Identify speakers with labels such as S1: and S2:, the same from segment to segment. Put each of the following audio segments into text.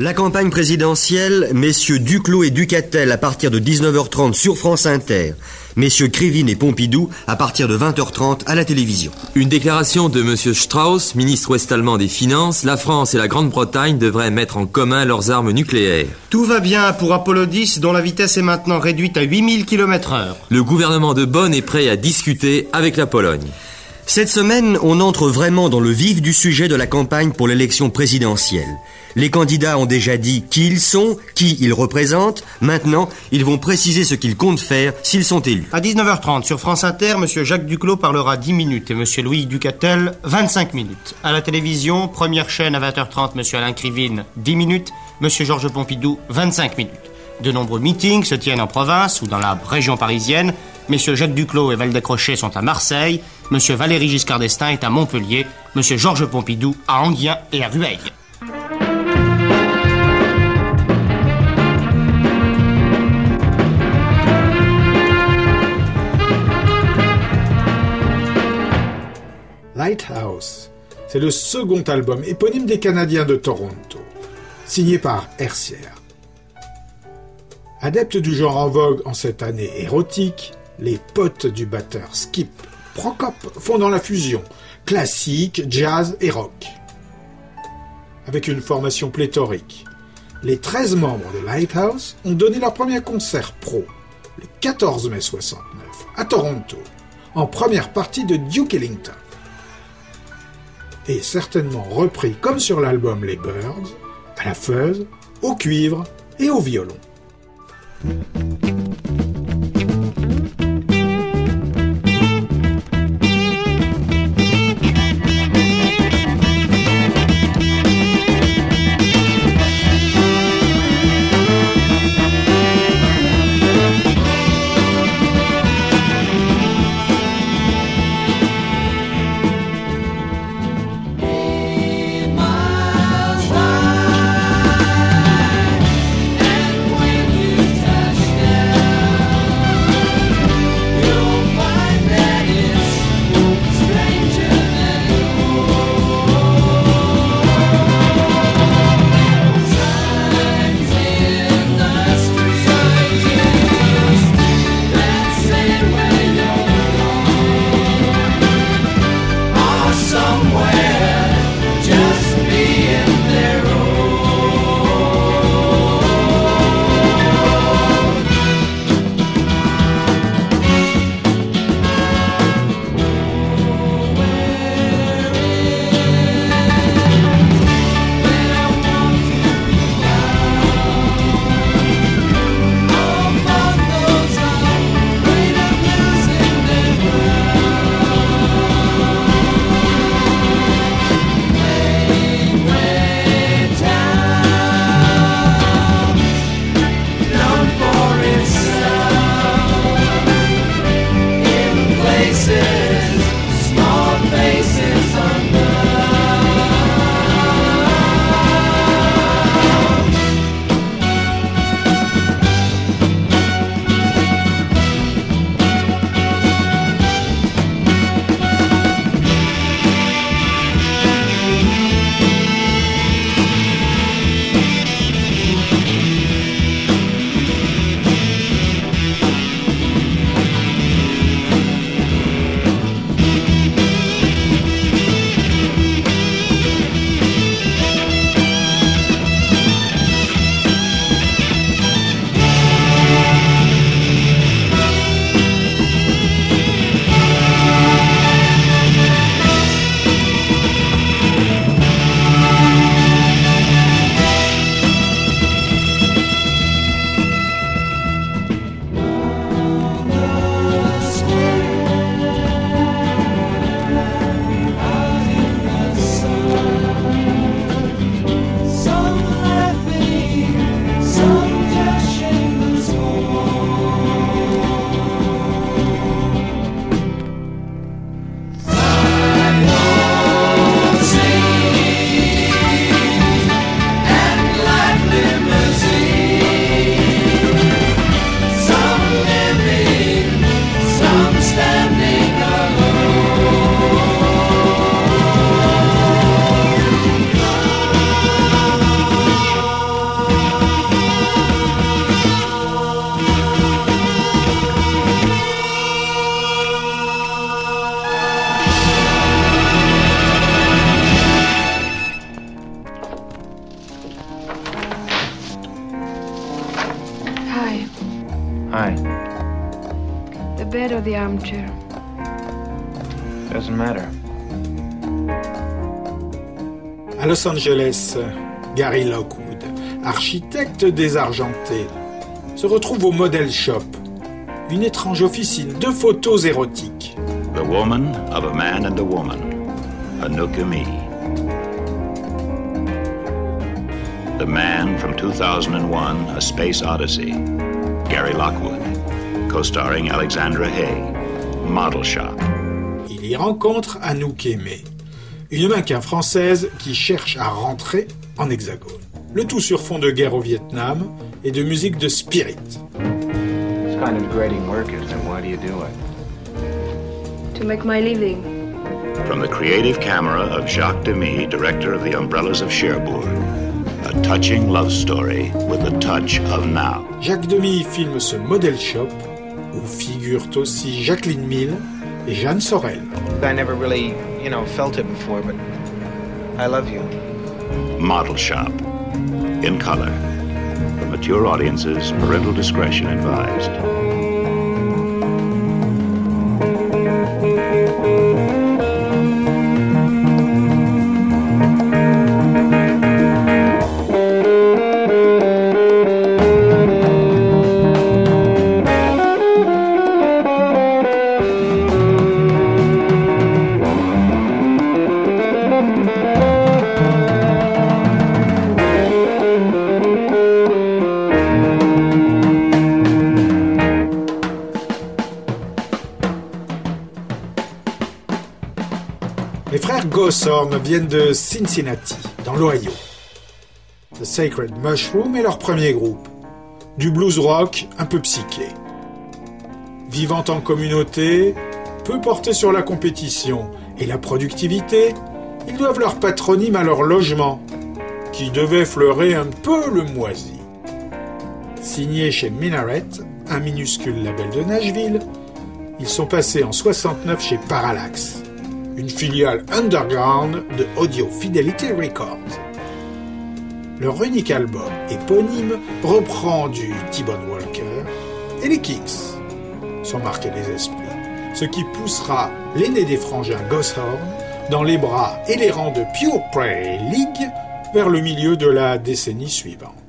S1: la campagne présidentielle, messieurs Duclos et Ducatel à partir de 19h30 sur France Inter, messieurs Krivine et Pompidou à partir de 20h30 à la télévision.
S2: Une déclaration de monsieur Strauss, ministre ouest-allemand des Finances, la France et la Grande-Bretagne devraient mettre en commun leurs armes nucléaires.
S3: Tout va bien pour Apollo 10 dont la vitesse est maintenant réduite à 8000 km heure.
S2: Le gouvernement de Bonn est prêt à discuter avec la Pologne.
S1: Cette semaine, on entre vraiment dans le vif du sujet de la campagne pour l'élection présidentielle. Les candidats ont déjà dit qui ils sont, qui ils représentent. Maintenant, ils vont préciser ce qu'ils comptent faire s'ils sont élus.
S3: À 19h30 sur France Inter, M. Jacques Duclos parlera 10 minutes et M. Louis Ducatel 25 minutes. À la télévision, première chaîne à 20h30, M. Alain Krivine 10 minutes, M. Georges Pompidou 25 minutes. De nombreux meetings se tiennent en province ou dans la région parisienne. Messieurs Jacques Duclos et Valdec Crochet sont à Marseille. Monsieur Valéry Giscard d'Estaing est à Montpellier. Monsieur Georges Pompidou à Anguien et à Rueil.
S4: Lighthouse, c'est le second album éponyme des Canadiens de Toronto, signé par Hercière. Adeptes du genre en vogue en cette année érotique, les potes du batteur Skip Prokop font dans la fusion classique, jazz et rock. Avec une formation pléthorique, les 13 membres de Lighthouse ont donné leur premier concert pro le 14 mai 69 à Toronto, en première partie de Duke Ellington. Et certainement repris comme sur l'album Les Birds, à la fuzz, au cuivre et au violon. Los Angeles, Gary Lockwood, architecte désargenté, se retrouve au Model Shop, une étrange officine de photos érotiques.
S5: The woman of a man and a woman, Anouk Me. The man from 2001, A Space Odyssey, Gary Lockwood, co-starring Alexandra Hay, Model Shop.
S4: Il y rencontre Anouk Aimé, une mannequin française qui cherche à rentrer en hexagone. Le tout sur fond de guerre au Vietnam et de musique de Spirit.
S6: This kind of degrading why do you do it?
S7: To make my living.
S5: From the creative camera of Jacques Demy, director of The Umbrellas of Cherbourg. A touching love story with a touch of now.
S4: Jacques Demy filme ce Model Shop où figurent aussi Jacqueline Mille Jeanne Sorel.
S6: I never really, you know, felt it before, but I love you.
S5: Model Shop. In color. For mature audiences, parental discretion advised.
S4: Viennent de Cincinnati, dans l'Ohio. The Sacred Mushroom est leur premier groupe. Du blues rock un peu psyché. Vivant en communauté, peu portés sur la compétition et la productivité, ils doivent leur patronyme à leur logement, qui devait fleurer un peu le moisi. Signés chez Minaret, un minuscule label de Nashville, ils sont passés en 69 chez Parallax, une filiale underground de Audio Fidelity Records. Leur unique album éponyme reprend du T-Bone Walker et les Kings sont marqués des esprits, ce qui poussera l'aîné des frangins Gosshorn dans les bras et les rangs de Pure Prairie League vers le milieu de la décennie suivante.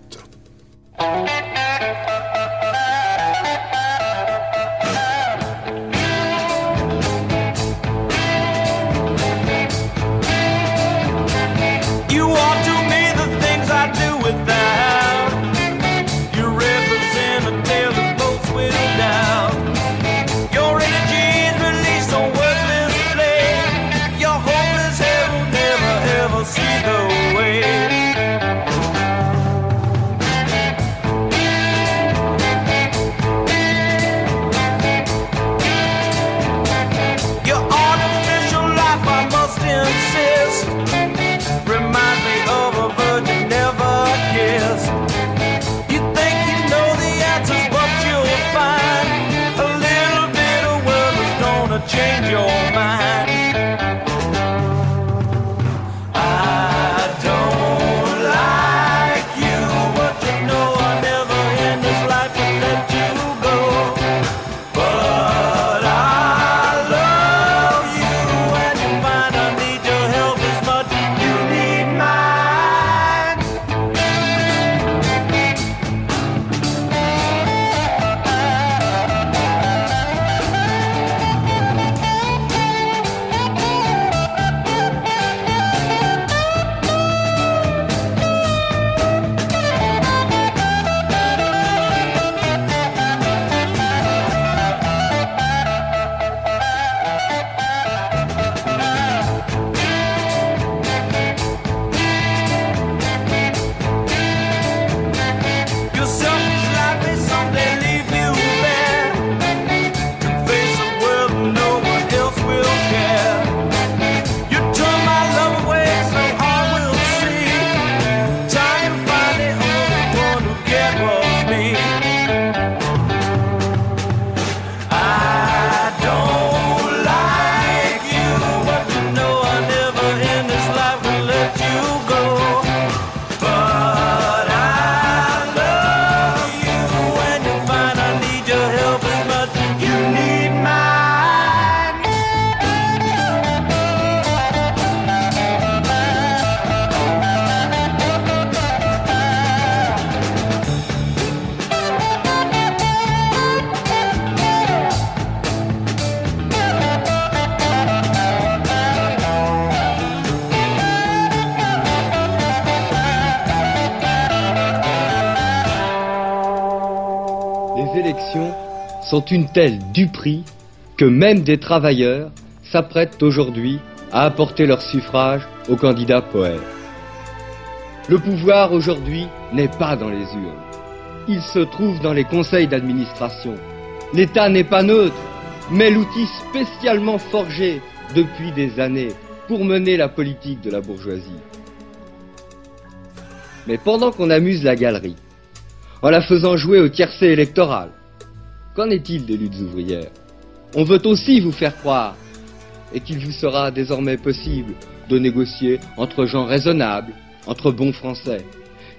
S8: Une telle duperie que même des travailleurs s'apprêtent aujourd'hui à apporter leur suffrage au candidat poète. Le pouvoir aujourd'hui n'est pas dans les urnes. Il se trouve dans les conseils d'administration. L'État n'est pas neutre, mais l'outil spécialement forgé depuis des années pour mener la politique de la bourgeoisie. Mais pendant qu'on amuse la galerie, en la faisant jouer au tiercé électoral, qu'en est-il des luttes ouvrières? On veut aussi vous faire croire, et qu'il vous sera désormais possible de négocier entre gens raisonnables, entre bons Français?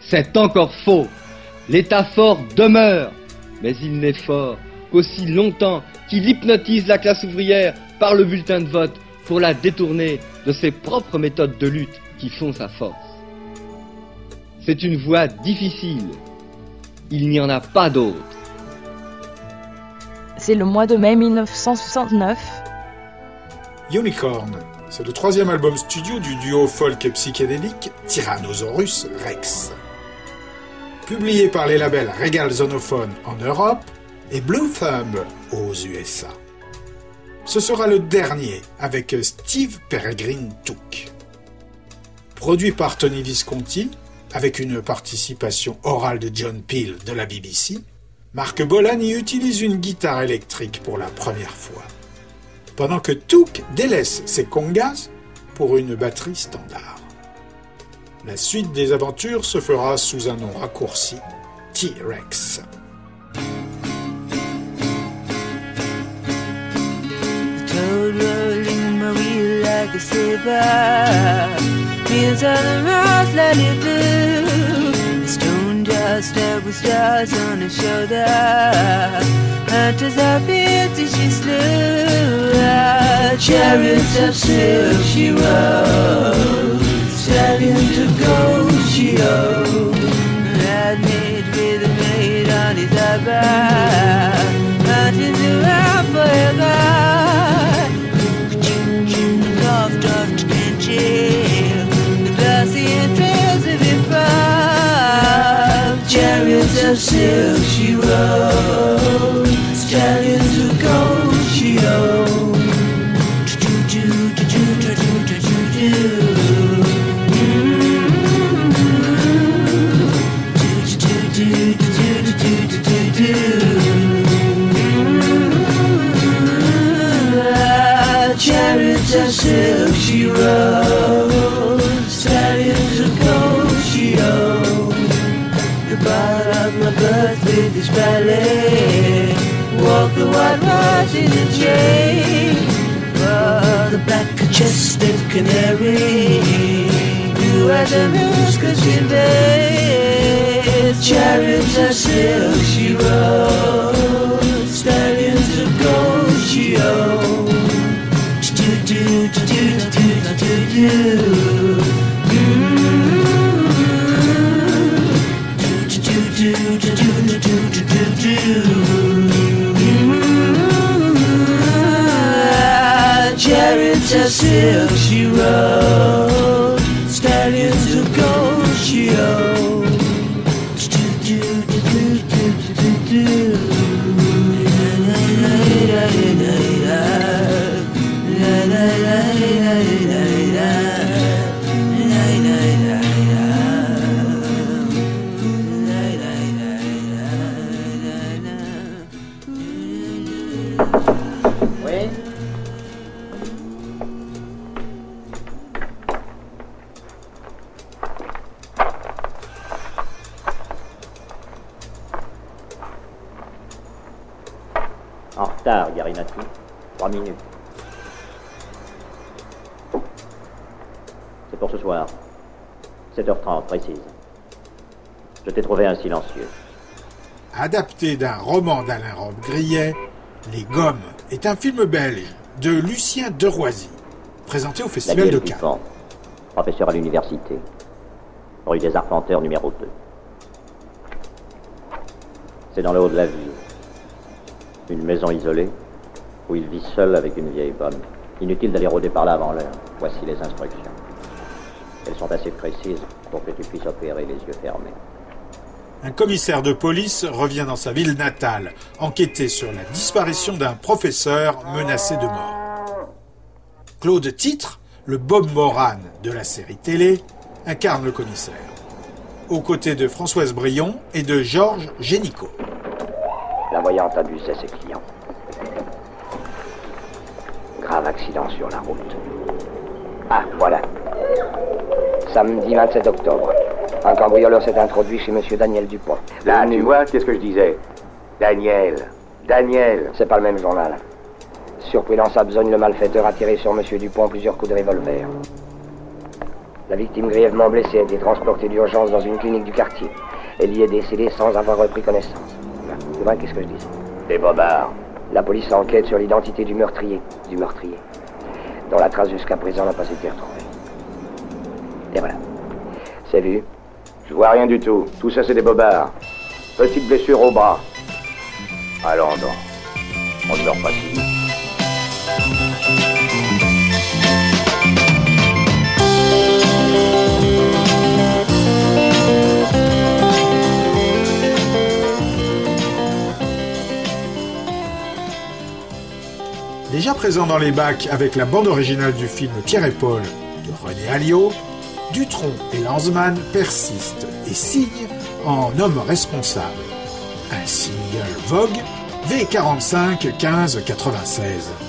S8: C'est encore faux. L'État fort demeure, mais il n'est fort qu'aussi longtemps qu'il hypnotise la classe ouvrière par le bulletin de vote pour la détourner de ses propres méthodes de lutte qui font sa force. C'est une voie difficile. Il n'y en a pas d'autre.
S9: C'est le mois de mai 1969.
S4: Unicorn, c'est le troisième album studio du duo folk et psychédélique Tyrannosaurus Rex. Publié par les labels Regal Zonophone en Europe et Blue Thumb aux USA. Ce sera le dernier avec Steve Peregrine Took. Produit par Tony Visconti, avec une participation orale de John Peel de la BBC, Marc Bolan y utilise une guitare électrique pour la première fois, pendant que Took délaisse ses congas pour une batterie standard. La suite des aventures se fera sous un nom raccourci, T-Rex.
S10: A dust up with stars on her shoulder. Hunters are beauty she slew. Chariots of silk she rode. Stallions of gold she owned. Had made with a maid on his eyebrow. Mountains around forever. Chariots of silk she rode. Stallions of gold she owned. Chariots of silk that in a chain. For the black-chested canary, you had the muse, cause you. Chariots are silk, she rode. Stallions of gold, she owned. Do do do do do do do do. just fills
S11: you up. En retard, Garinati. Trois minutes. C'est pour ce soir. 7h30, précise. Je t'ai trouvé un silencieux.
S4: Adapté d'un roman d'Alain Robbe-Grillet, Les Gommes est un film belge de Lucien Deroisy, présenté au Festival de Cannes.
S11: Professeur à l'université. Rue des Arpenteurs, numéro 2. C'est dans le haut de la ville. Une maison isolée, où il vit seul avec une vieille bonne. Inutile d'aller rôder par là avant l'heure. Voici les instructions. Elles sont assez précises pour que tu puisses opérer les yeux fermés.
S12: Un commissaire de police revient dans sa ville natale, enquêter sur la disparition d'un professeur menacé de mort. Claude Titre, le Bob Moran de la série télé, incarne le commissaire, aux côtés de Françoise Brion et de Georges Génicaud.
S13: Voyante abusait ses clients. Grave accident sur la route. Ah, voilà. Samedi 27 octobre. Un cambrioleur s'est introduit chez Monsieur Daniel Dupont.
S14: Là, tu vois, qu'est-ce que je disais? Daniel. Daniel.
S13: C'est pas le même journal. Surpris dans sa besogne, le malfaiteur a tiré sur Monsieur Dupont plusieurs coups de revolver. La victime grièvement blessée a été transportée d'urgence dans une clinique du quartier. Elle y est décédée sans avoir repris connaissance. Qu'est-ce que je dis
S14: Des bobards.
S13: La police enquête sur l'identité du meurtrier. Du meurtrier. Dont la trace jusqu'à présent n'a pas été retrouvée. Et voilà. C'est vu
S14: Je vois rien du tout. Tout ça, c'est des bobards. Petite blessure au bras. Allons donc. On ne dort pas si vite.
S12: Déjà présent dans les bacs avec la bande originale du film Pierre et Paul de René Alliot, Dutronc et Lanzmann persistent et signent en homme responsable. Un single Vogue V45 1596.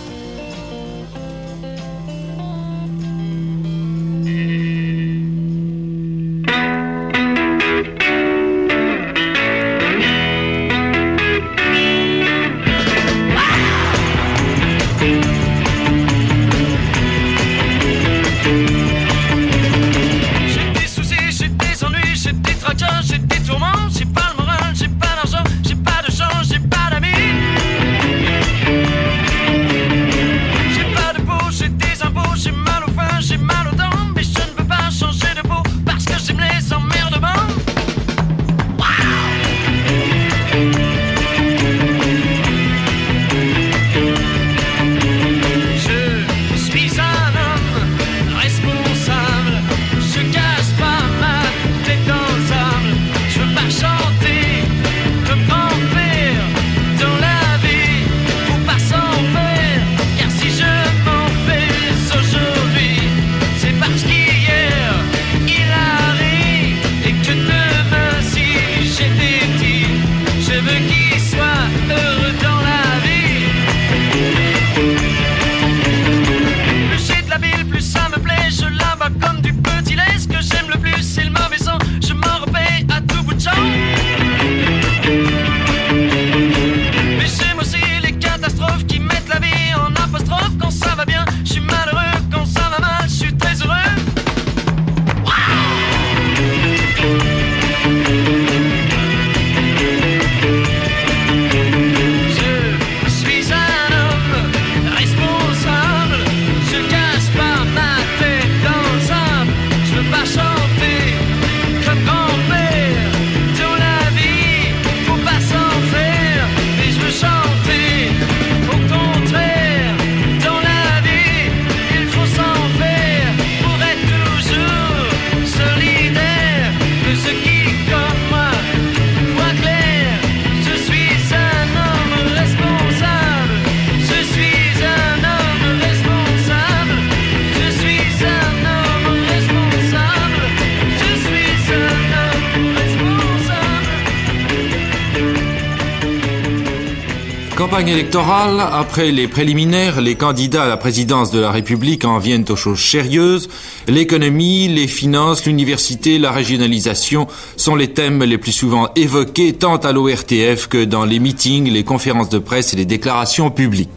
S15: Campagne après les préliminaires, les candidats à la présidence de la République en viennent aux choses sérieuses. L'économie, les finances, l'université, la régionalisation sont les thèmes les plus souvent évoqués tant à l'ORTF que dans les meetings, les conférences de presse et les déclarations publiques.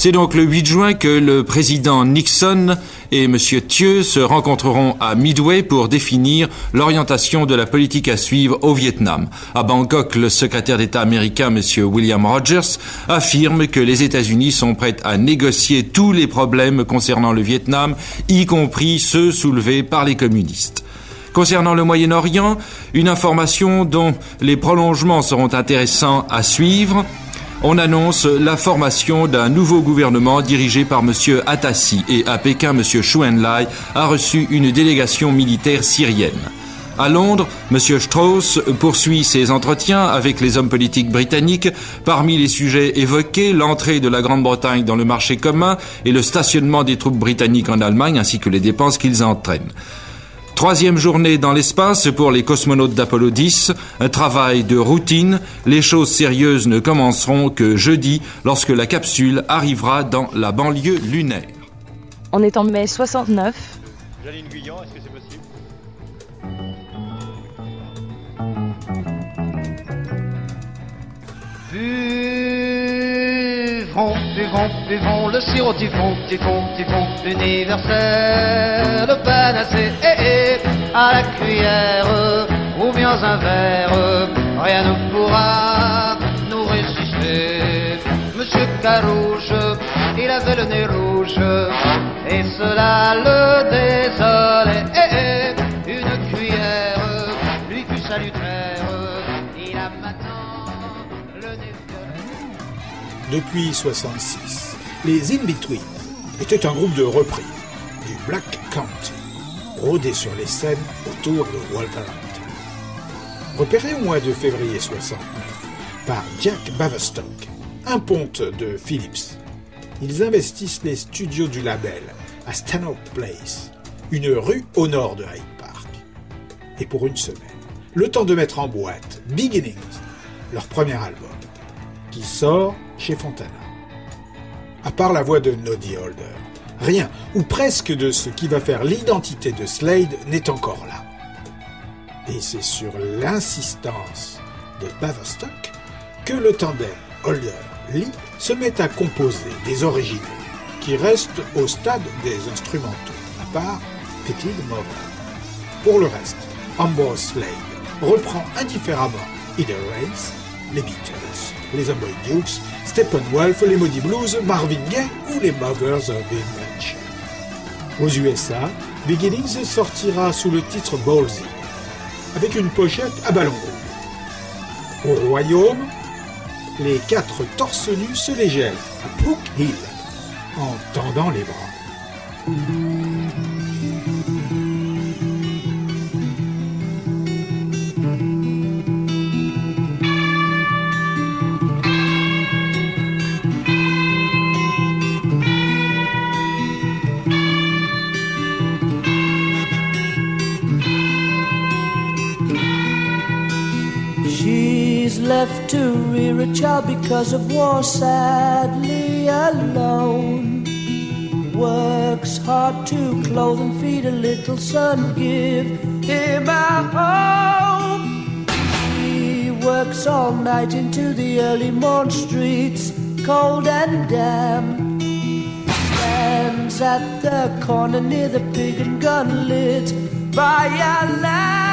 S15: C'est donc le 8 juin que le président Nixon et M. Thieu se rencontreront à Midway pour définir l'orientation de la politique à suivre au Vietnam. À Bangkok, le secrétaire d'État américain, M. William Rogers, affirme que les États-Unis sont prêts à négocier tous les problèmes concernant le Vietnam, y compris ceux soulevés par les communistes. Concernant le Moyen-Orient, une information dont les prolongements seront intéressants à suivre. On annonce la formation d'un nouveau gouvernement dirigé par M. Atassi et à Pékin, M. Chou Enlai a reçu une délégation militaire syrienne. À Londres, M. Strauss poursuit ses entretiens avec les hommes politiques britanniques. Parmi les sujets évoqués, l'entrée de la Grande-Bretagne dans le marché commun et le stationnement des troupes britanniques en Allemagne ainsi que les dépenses qu'ils entraînent. Troisième journée dans l'espace pour les cosmonautes d'Apollo 10, un travail de routine. Les choses sérieuses ne commenceront que jeudi lorsque la capsule arrivera dans la banlieue lunaire.
S9: On est en mai 69.
S16: Janine Guyant, est-ce que c'est possible?
S17: Buvons, buvons, buvons le sirop typhon, typhon, typhon universel, le panacée, eh, eh, à la cuillère, ou bien un verre, rien ne pourra nous résister. Monsieur Carouge, il avait le nez rouge, et cela le désolait, eh,
S4: Depuis 66, les In-Between étaient un groupe de reprises du Black County, rodé sur les scènes autour de Wolverhampton. Repérés au mois de février 69 par Jack Baverstock, un ponte de Philips, ils investissent les studios du label à Stanhope Place, une rue au nord de Hyde Park. Et pour une semaine, le temps de mettre en boîte Beginnings, leur premier album, qui sort chez Fontana. À part la voix de Noddy Holder, rien ou presque de ce qui va faire l'identité de Slade n'est encore là. Et c'est sur l'insistance de Baverstock que le tandem Holder-Lee se met à composer des originaux qui restent au stade des instrumentaux, à part Petit Mother. Pour le reste, Ambrose Slade reprend indifféremment Either Race, les Beatles, les Amboy Dukes, Steppenwolf, les Maudits Blues, Marvin Gaye ou les Mothers of Invention. Aux USA, Beginnings sortira sous le titre Ballsy, avec une pochette à ballon. Au Royaume, les quatre torse nus se les gèlent à Brook Hill en tendant les bras.
S18: Because of war, sadly alone. Works hard to clothe and feed a little son, give him a home. She works all night into the early morn streets, cold and damp. Stands at the corner near the pig and gun lit by a lamp.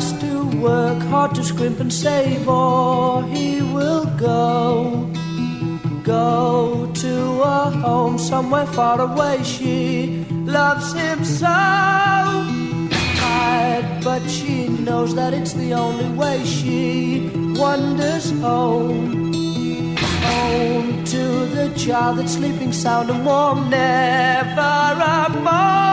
S18: Has to work hard to scrimp and save, or he will go. Go to a home somewhere far away. She loves him so. Tired but she knows that it's the only way. She wanders home, home to the child that's sleeping sound and warm, never a moan.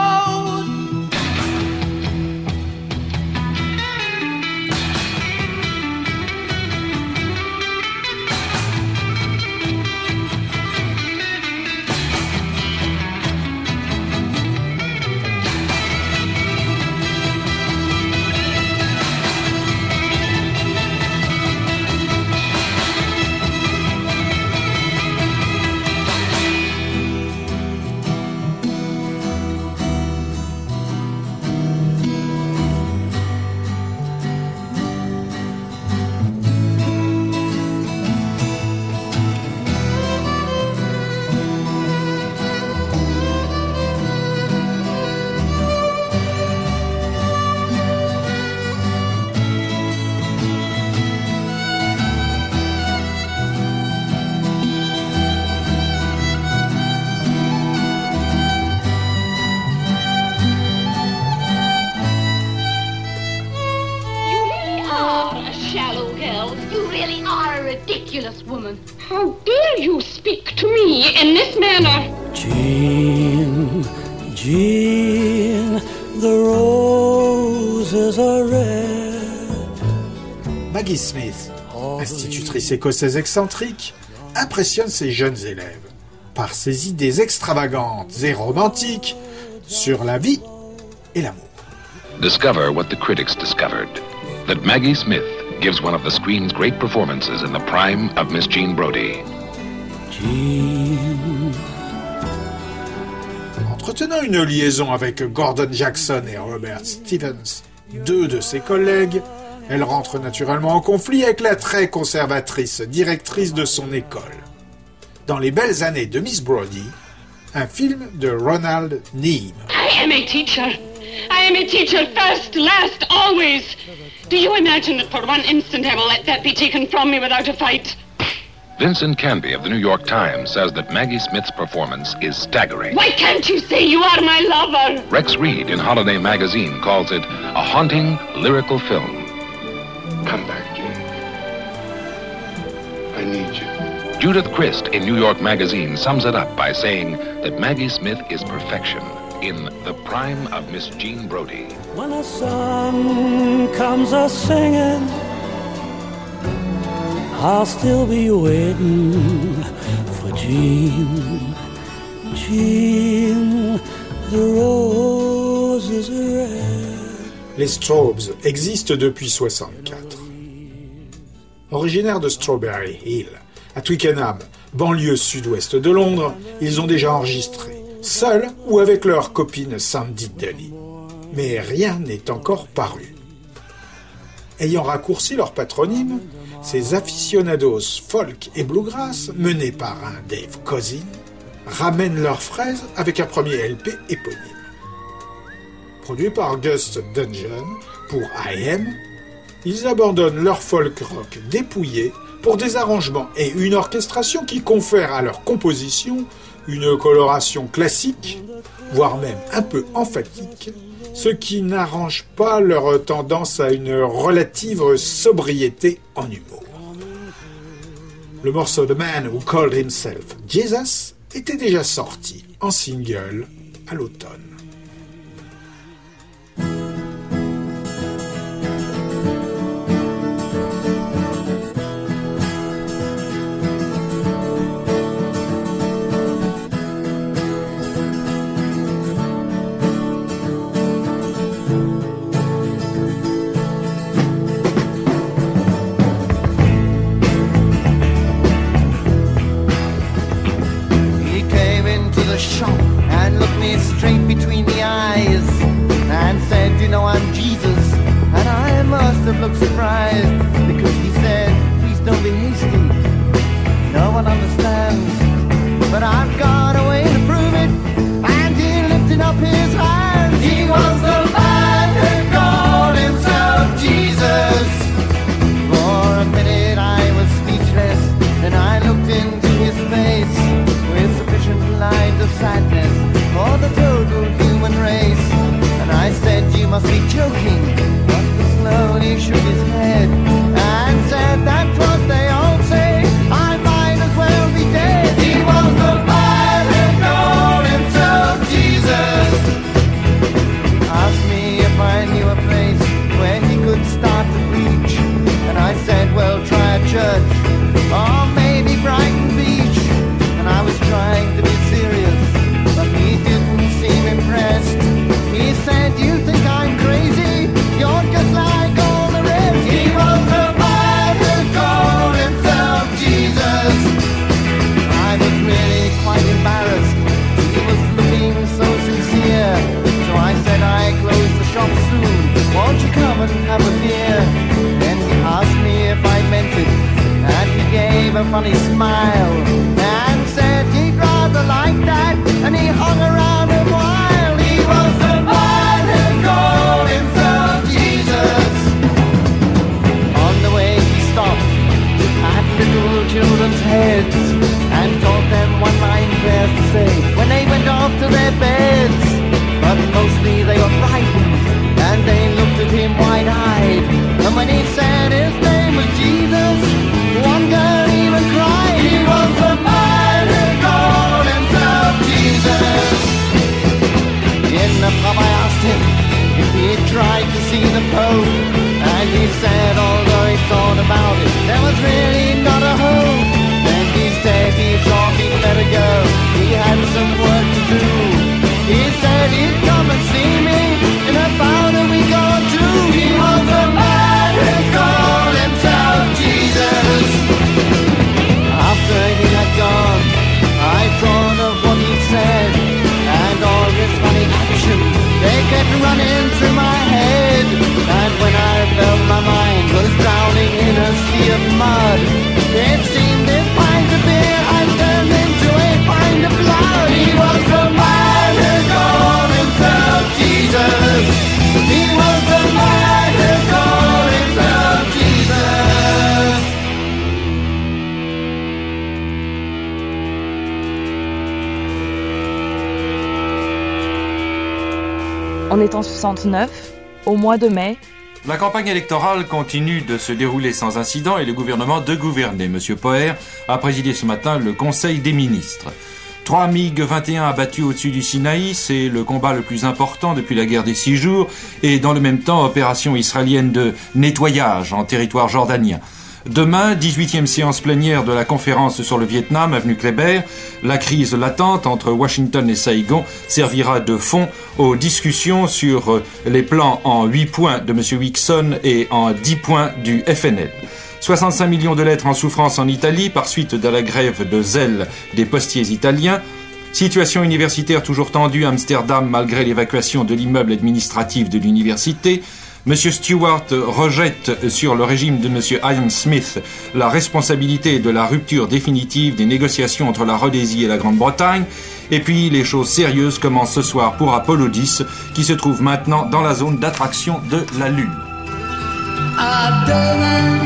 S18: Jean, the roses are red.
S4: Maggie Smith, institutrice écossaise excentrique, impressionne ses jeunes élèves par ses idées extravagantes et romantiques sur la vie et l'amour.
S19: Discover what the critics discovered that Maggie Smith gives one of the screen's great performances in the prime of Miss Jean Brody.
S4: Entretenant une liaison avec Gordon Jackson et Robert Stevens, deux de ses collègues, elle rentre naturellement en conflit avec la très conservatrice directrice de son école. Dans les belles années de Miss Brody, un film de Ronald Neame.
S20: I am a teacher. I am a teacher first, last, always. Do you imagine that for one instant I will let that be taken from me without a fight?
S19: Vincent Canby of the New York Times says that Maggie Smith's performance is staggering.
S20: Why can't you say you are my lover?
S19: Rex Reed in Holiday Magazine calls it a haunting lyrical film.
S21: Come back, Jean. I need you.
S19: Judith Christ in New York Magazine sums it up by saying that Maggie Smith is perfection in the prime of Miss Jean Brody.
S18: When the sun comes a singing, I'll still be waiting for. Jean, the are red.
S4: Les Straubs existent depuis 64. Originaires de Strawberry Hill, à Twickenham, banlieue sud-ouest de Londres, ils ont déjà enregistré, seuls ou avec leur copine Sandy Daly. Mais rien n'est encore paru. Ayant raccourci leur patronyme, ces aficionados folk et bluegrass, menés par un Dave Cousin, ramènent leurs fraises avec un premier LP éponyme. Produit par Gus Dungeon pour IM, ils abandonnent leur folk rock dépouillé pour des arrangements et une orchestration qui confèrent à leur composition une coloration classique, voire même un peu emphatique, ce qui n'arrange pas leur tendance à une relative sobriété en humour. Le morceau The Man Who Called Himself Jesus était déjà sorti en single à l'automne.
S17: Have looked surprised because he said, Please don't be hasty. No one understands.
S9: au mois de mai,
S15: la campagne électorale continue de se dérouler sans incident et le gouvernement de gouverner. M. Poher a présidé ce matin le Conseil des ministres. Trois MiG-21 abattus au-dessus du Sinaï, c'est le combat le plus important depuis la guerre des six jours, et dans le même temps, opération israélienne de nettoyage en territoire jordanien. Demain, 18e séance plénière de la conférence sur le Vietnam, avenue Kléber, la crise latente entre Washington et Saigon servira de fond aux discussions sur euh, les plans en 8 points de M. Wixon et en 10 points du FNL. 65 millions de lettres en souffrance en Italie par suite de la grève de zèle des postiers italiens. Situation universitaire toujours tendue à Amsterdam malgré l'évacuation de l'immeuble administratif de l'université. Monsieur Stewart rejette sur le régime de Monsieur Ian Smith la responsabilité de la rupture définitive des négociations entre la Rhodésie et la Grande-Bretagne. Et puis les choses sérieuses commencent ce soir pour Apollo 10 qui se trouve maintenant dans la zone d'attraction de la Lune.
S18: À demain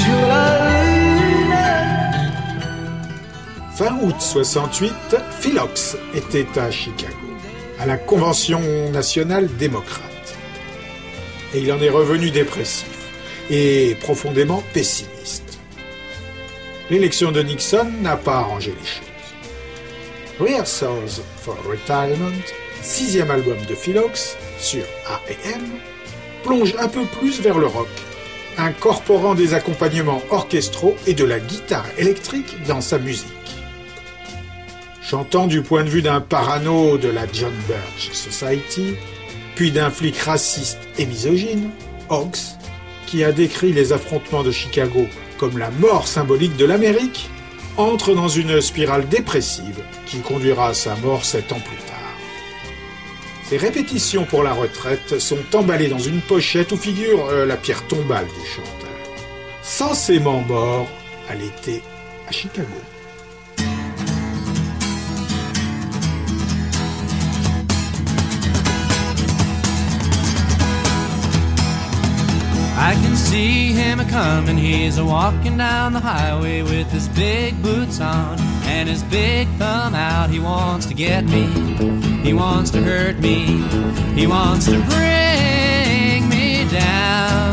S18: sur la lune.
S4: Fin août 68, Philox était à Chicago, à la Convention nationale démocrate. Et il en est revenu dépressif et profondément pessimiste. L'élection de Nixon n'a pas arrangé les choses. Rehearsals for Retirement, sixième album de Philox sur A&M, plonge un peu plus vers le rock, incorporant des accompagnements orchestraux et de la guitare électrique dans sa musique. Chantant du point de vue d'un parano de la John Birch Society, puis d'un flic raciste et misogyne, Hawks, qui a décrit les affrontements de Chicago comme la mort symbolique de l'Amérique, entre dans une spirale dépressive qui conduira à sa mort sept ans plus tard. Ses répétitions pour la retraite sont emballées dans une pochette où figure euh, la pierre tombale du chanteur, censément mort à l'été à Chicago.
S22: I can see him a comin', he's a walking down the highway with his big boots on and his big thumb out. He wants to get me, he wants to hurt me, he wants to bring me down.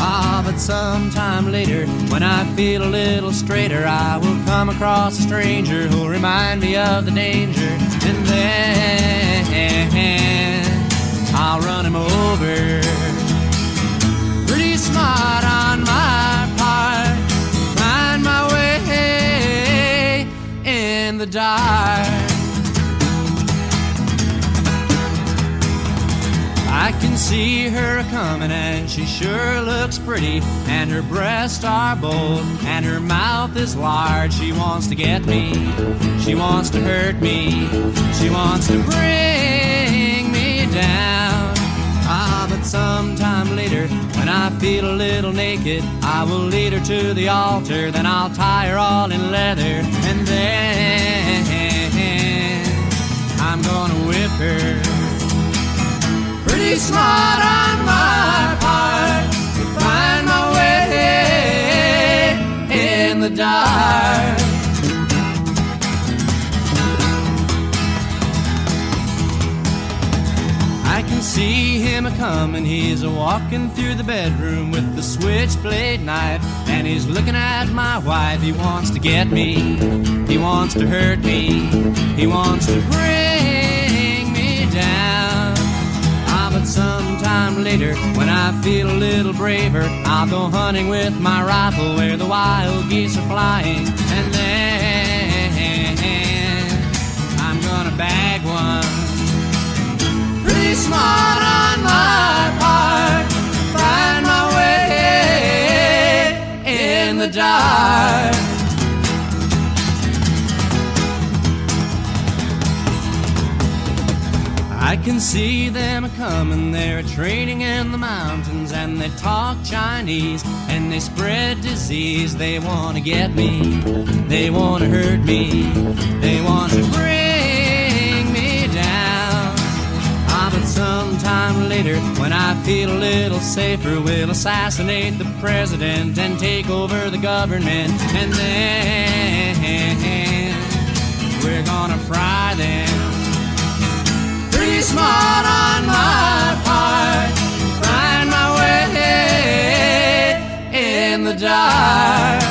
S22: Ah, but sometime later, when I feel a little straighter, I will come across a stranger who'll remind me of the danger, and then I'll run him over the dark. I can see her coming and she sure looks pretty. And her breasts are bold and her mouth is large. She wants to get me. She wants to hurt me. She wants to bring sometime later. When I feel a little naked, I will lead her to the altar. Then I'll tie her all in leather. And then I'm gonna whip her. Pretty smart on my part to find my way in the dark. Can see him a comin', he's a walking through the bedroom with the switchblade knife, and he's looking at my wife. He wants to get me, he wants to hurt me, he wants to bring me down. Ah, but sometime later, when I feel a little braver, I'll go hunting with my rifle where the wild geese are flying, and then can see them coming, they're training in the mountains, and they talk Chinese, and they spread disease. They want to get me, they want to hurt me, they want to bring me down. Ah, but sometime later, when I feel a little safer, we'll assassinate the president and take over the government, and then we're gonna fry them. Smart on my part, find my way in the dark.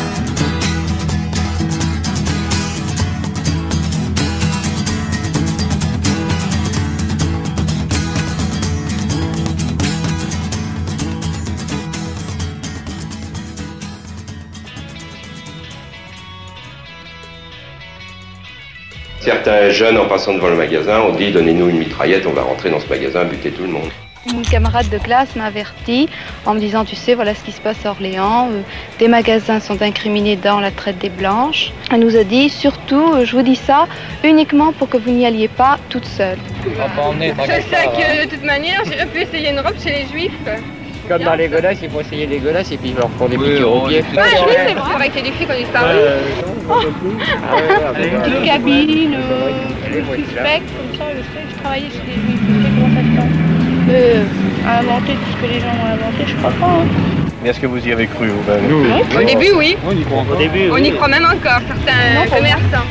S23: Certains jeunes, en passant devant le magasin, ont dit Donnez-nous une mitraillette, on va rentrer dans ce magasin, buter tout le monde.
S24: Une camarade de classe m'a averti en me disant, tu sais, voilà ce qui se passe à Orléans. euh, Des magasins sont incriminés dans la traite des blanches. Elle nous a dit, surtout, euh, je vous dis ça uniquement pour que vous n'y alliez pas toute seule.
S25: Je sais que de toute manière, j'aurais pu essayer une robe chez les juifs.
S26: Comme dans les godasses, il faut essayer les godasses et puis ils leur font des
S25: Oui,
S26: piqûres
S25: on
S26: au pied.
S25: Ah, oui, c'est vrai. Avec les filles qui ont disparu.
S26: Une
S24: petite cabine, suspect, comme ça, je sais, je travaillais chez les juifs, je sais comment ça se passe. Euh, à inventer tout ce que les gens ont inventé, je crois pas. hein.
S27: Mais est-ce que vous y avez cru vous
S25: Au début, oui.
S27: On y croit.
S25: Au début, On y croit même encore, certains commerçants.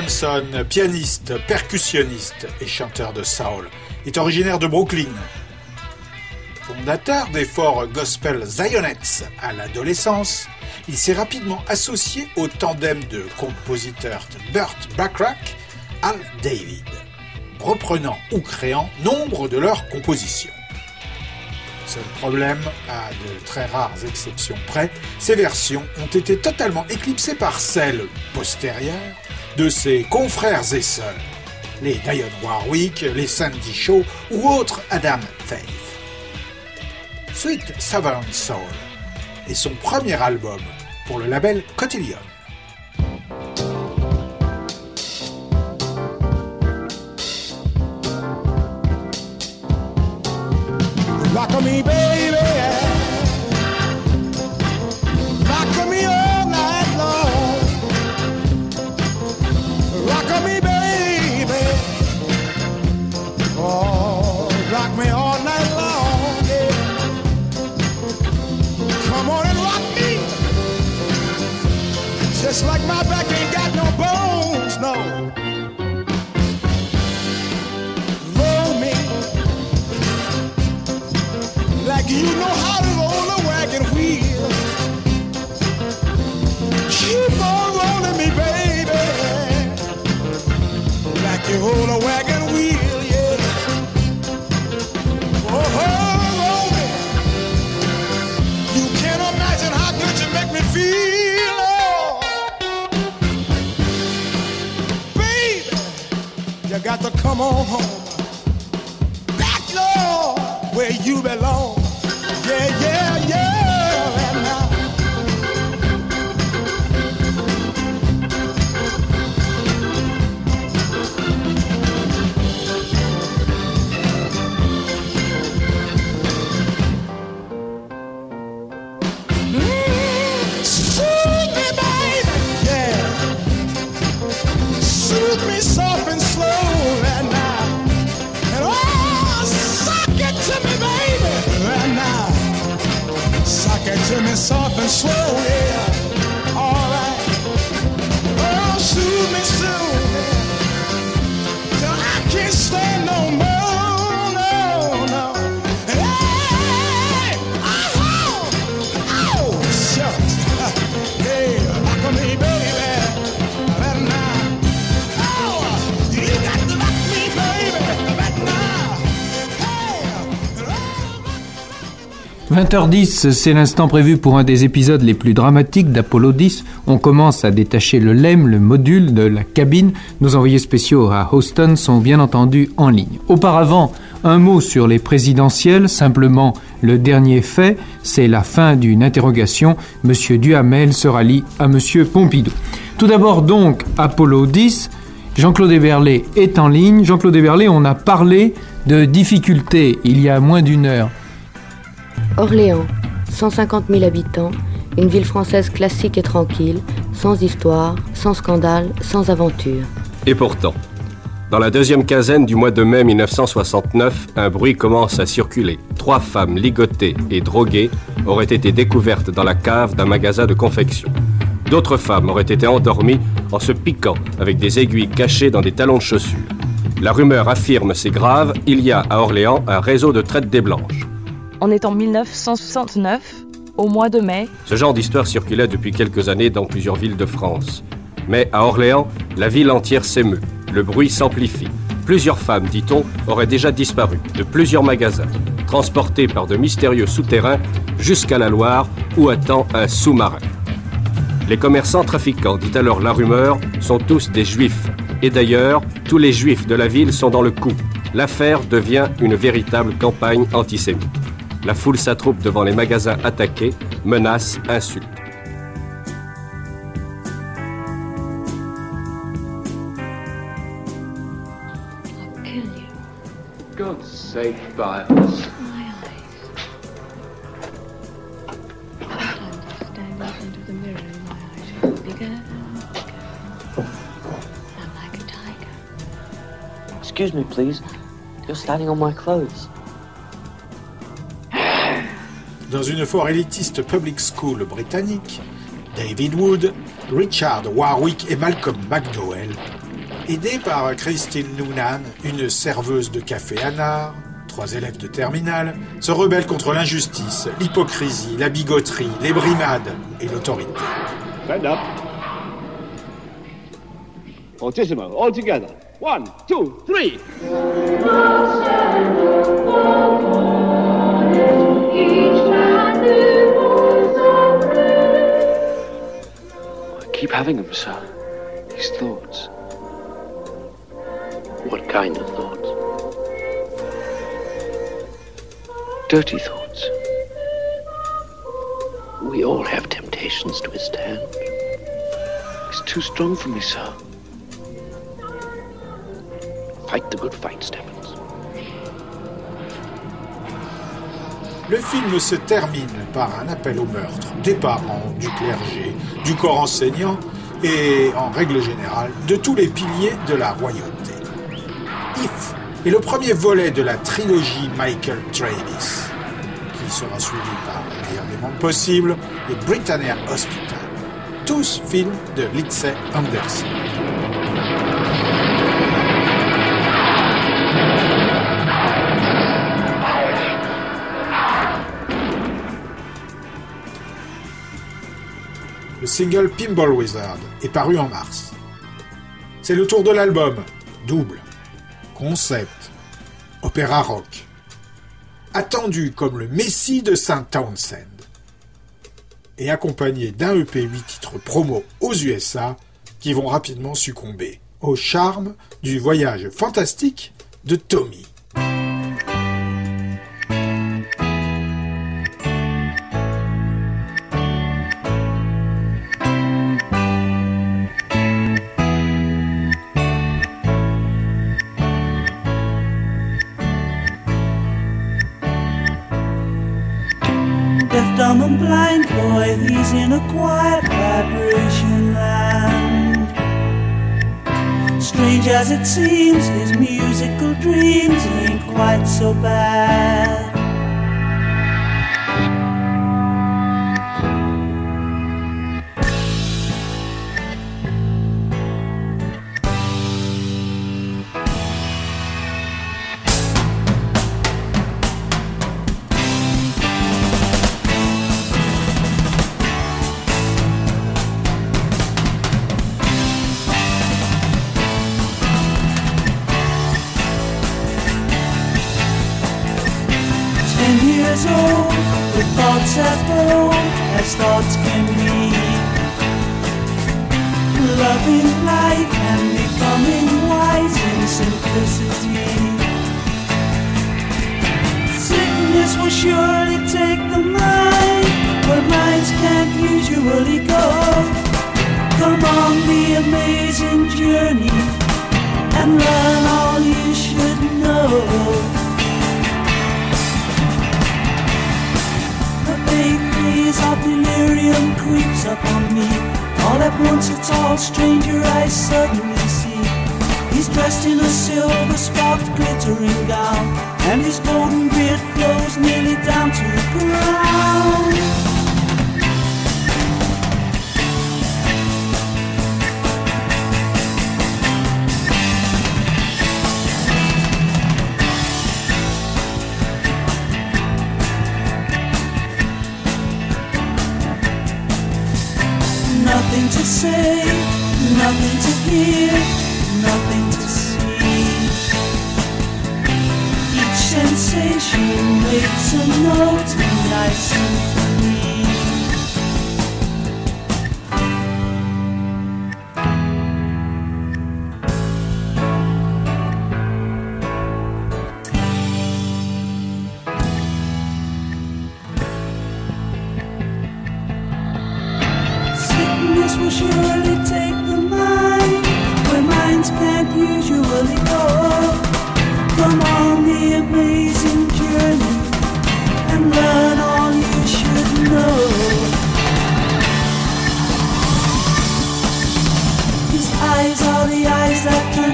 S4: Johnson, pianiste, percussionniste et chanteur de soul, est originaire de Brooklyn. Fondateur des forts gospel Zionettes à l'adolescence, il s'est rapidement associé au tandem de compositeurs Burt Bacharach, Al David, reprenant ou créant nombre de leurs compositions. Seul problème, à de très rares exceptions près, ces versions ont été totalement éclipsées par celles postérieures de ses confrères et sœurs, les Dionne Warwick, les Sandy Shaw ou autres Adam Faith. Sweet Southern Soul est son premier album pour le label Cotillion.
S28: Just like my back ain't got no bones, no. Roll me like you know how to roll a wagon wheel. Keep on rolling me, baby, like you roll a wagon got to come on home. Back, Lord, where you belong.
S29: 20h10, c'est l'instant prévu pour un des épisodes les plus dramatiques d'Apollo 10. On commence à détacher le LEM, le module de la cabine. Nos envoyés spéciaux à Houston sont bien entendu en ligne. Auparavant, un mot sur les présidentielles, simplement le dernier fait, c'est la fin d'une interrogation. Monsieur Duhamel se rallie à Monsieur Pompidou. Tout d'abord donc, Apollo 10. Jean-Claude Eberlé est en ligne. Jean-Claude Eberlé, on a parlé de difficultés il y a moins d'une heure.
S30: Orléans, 150 000 habitants, une ville française classique et tranquille, sans histoire, sans scandale, sans aventure.
S31: Et pourtant, dans la deuxième quinzaine du mois de mai 1969, un bruit commence à circuler. Trois femmes ligotées et droguées auraient été découvertes dans la cave d'un magasin de confection. D'autres femmes auraient été endormies en se piquant avec des aiguilles cachées dans des talons de chaussures. La rumeur affirme c'est grave, il y a à Orléans un réseau de traite des blanches.
S9: On est en 1969, au mois de mai.
S31: Ce genre d'histoire circulait depuis quelques années dans plusieurs villes de France. Mais à Orléans, la ville entière s'émeut. Le bruit s'amplifie. Plusieurs femmes, dit-on, auraient déjà disparu de plusieurs magasins, transportées par de mystérieux souterrains jusqu'à la Loire où attend un sous-marin. Les commerçants trafiquants, dit alors la rumeur, sont tous des juifs. Et d'ailleurs, tous les juifs de la ville sont dans le coup. L'affaire devient une véritable campagne antisémite. La foule s'attroupe devant les magasins attaqués, menaces, insultes.
S21: God's sake, Biles.
S32: Excuse me, please. You're standing on my clothes.
S4: Dans une fort élitiste public school britannique, David Wood, Richard Warwick et Malcolm McDowell, aidés par Christine Noonan, une serveuse de café à Nard, trois élèves de terminale, se rebellent contre l'injustice, l'hypocrisie, la bigoterie, les brimades et l'autorité.
S27: Stand up. Fortissimo, all together. One, two, three.
S21: I keep having them, sir. These thoughts. What kind of thoughts? Dirty thoughts. We all have temptations to withstand. It's too strong for me, sir. Fight the good fight, Stebbins.
S4: Le film se termine par un appel au meurtre des parents, du clergé, du corps enseignant et, en règle générale, de tous les piliers de la royauté. If est le premier volet de la trilogie Michael Travis, qui sera suivi par Le meilleur des mondes possibles et Britannia Hospital, tous films de Lindsay Anderson. Single Pinball Wizard est paru en mars. C'est le tour de l'album, double, concept, opéra rock, attendu comme le messie de Saint Townsend, et accompagné d'un EP 8 titres promo aux USA qui vont rapidement succomber au charme du voyage fantastique de Tommy.
S18: In a quiet vibration land. Strange as it seems, his musical dreams ain't quite so bad. Thoughts can be. Loving life and becoming wise in simplicity. Sickness will surely take the mind where minds can't usually go. Come on the amazing journey and learn all you should know. Haze of delirium creeps upon me. All at once a tall stranger I suddenly see. He's dressed in a silver spot glittering gown, and his golden beard flows nearly down to the ground. Say, nothing to hear, nothing to see. Each sensation makes a note in my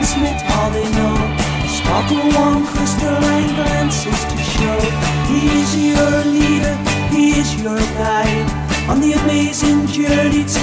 S18: transmit all they know. Sparkle warm crystalline glances to show. He is your leader, he is your guide. On the amazing journey to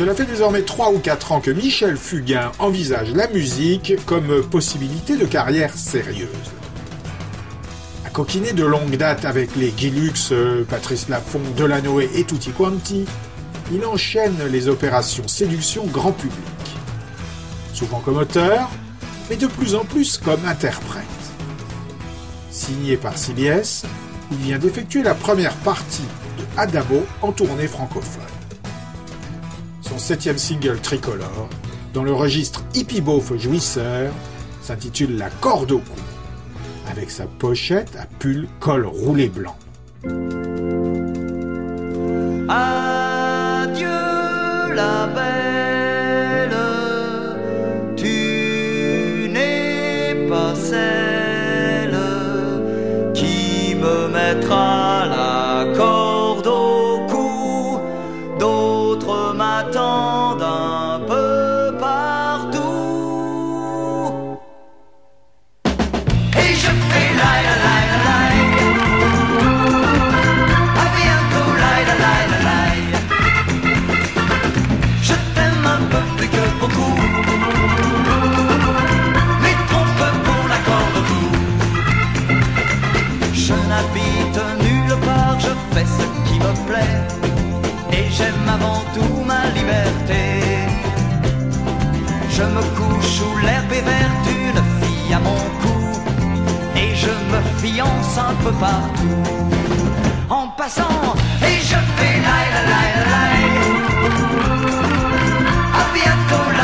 S4: Cela fait désormais 3 ou 4 ans que Michel Fugain envisage la musique comme possibilité de carrière sérieuse. À coquiner de longue date avec les Guy Lux, euh, Patrice Laffont, Delanoë et Tutti Quanti, il enchaîne les opérations séduction grand public. Souvent comme auteur, mais de plus en plus comme interprète. Signé par CBS, il vient d'effectuer la première partie de Adamo en tournée francophone septième single tricolore, dans le registre hippie-beauf jouisseur, s'intitule La corde au cou, avec sa pochette à pull col roulé blanc.
S17: Adieu la belle, tu n'es pas celle. Je me couche où l'herbe est verte, une fille à mon cou. Et je me fiance un peu partout. En passant, et je fais la la la la. À bientôt la.